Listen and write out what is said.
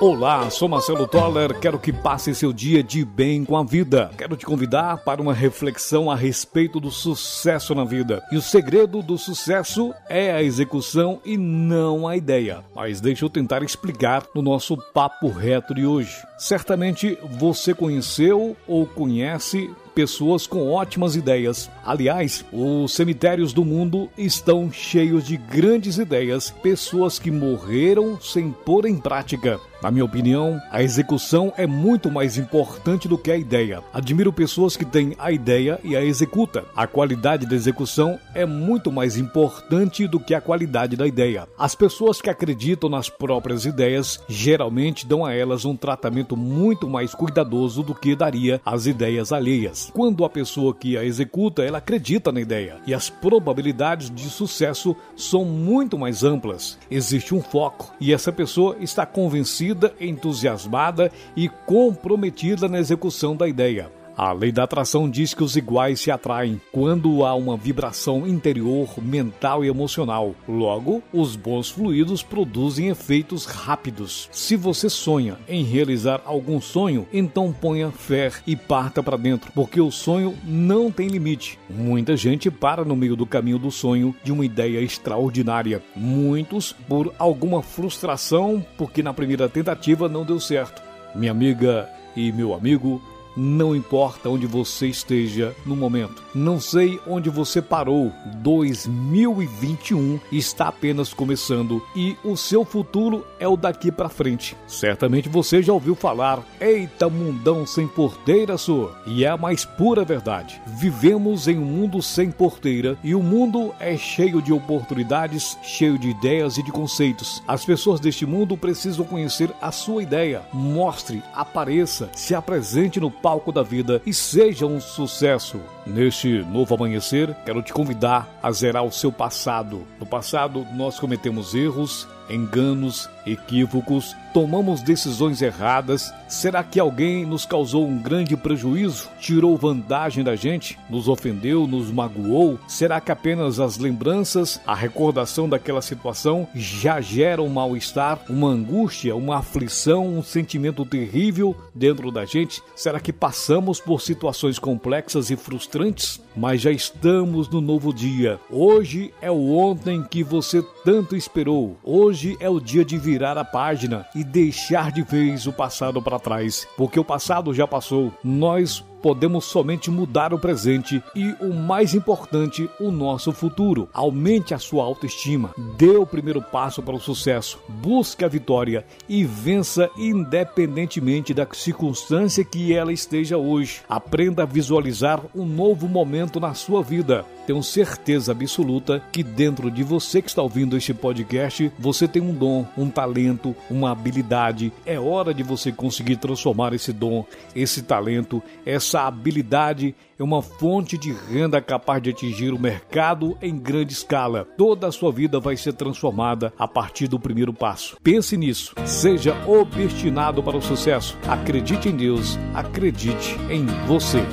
Olá, sou Marcelo Toller, quero que passe seu dia de bem com a vida. Quero te convidar para uma reflexão a respeito do sucesso na vida. E o segredo do sucesso é a execução e não a ideia. Mas deixa eu tentar explicar no nosso papo reto de hoje. Certamente você conheceu ou conhece pessoas com ótimas ideias. Aliás, os cemitérios do mundo estão cheios de grandes ideias, pessoas que morreram sem pôr em prática. Na minha opinião, a execução é muito mais importante do que a ideia. Admiro pessoas que têm a ideia e a executam. A qualidade da execução é muito mais importante do que a qualidade da ideia. As pessoas que acreditam nas próprias ideias geralmente dão a elas um tratamento muito mais cuidadoso do que daria às ideias alheias. Quando a pessoa que a executa, ela acredita na ideia e as probabilidades de sucesso são muito mais amplas. Existe um foco e essa pessoa está convencida entusiasmada e comprometida na execução da ideia. A lei da atração diz que os iguais se atraem quando há uma vibração interior, mental e emocional. Logo, os bons fluidos produzem efeitos rápidos. Se você sonha em realizar algum sonho, então ponha fé e parta para dentro, porque o sonho não tem limite. Muita gente para no meio do caminho do sonho de uma ideia extraordinária. Muitos por alguma frustração, porque na primeira tentativa não deu certo. Minha amiga e meu amigo, não importa onde você esteja no momento. Não sei onde você parou. 2021 está apenas começando e o seu futuro é o daqui para frente. Certamente você já ouviu falar: "Eita, mundão sem porteira, sua". E é a mais pura verdade. Vivemos em um mundo sem porteira e o mundo é cheio de oportunidades, cheio de ideias e de conceitos. As pessoas deste mundo precisam conhecer a sua ideia. Mostre, apareça, se apresente no palco da vida e seja um sucesso. Neste novo amanhecer, quero te convidar a zerar o seu passado. No passado, nós cometemos erros, enganos, equívocos, tomamos decisões erradas. Será que alguém nos causou um grande prejuízo? Tirou vantagem da gente? Nos ofendeu? Nos magoou? Será que apenas as lembranças, a recordação daquela situação já gera um mal-estar, uma angústia, uma aflição, um sentimento terrível dentro da gente? Será que passamos por situações complexas e frustrantes? Mas já estamos no novo dia. Hoje é o ontem que você tanto esperou. Hoje é o dia de virar a página e deixar de vez o passado para trás, porque o passado já passou. Nós podemos somente mudar o presente e, o mais importante, o nosso futuro. Aumente a sua autoestima, dê o primeiro passo para o sucesso, busque a vitória e vença independentemente da circunstância que ela esteja hoje. Aprenda a visualizar um novo momento na sua vida. Tenho certeza absoluta que dentro de você que está ouvindo este podcast, você tem um dom, um talento, uma habilidade. É hora de você conseguir transformar esse dom, esse talento, essa essa habilidade é uma fonte de renda capaz de atingir o mercado em grande escala. Toda a sua vida vai ser transformada a partir do primeiro passo. Pense nisso. Seja obstinado para o sucesso. Acredite em Deus. Acredite em você.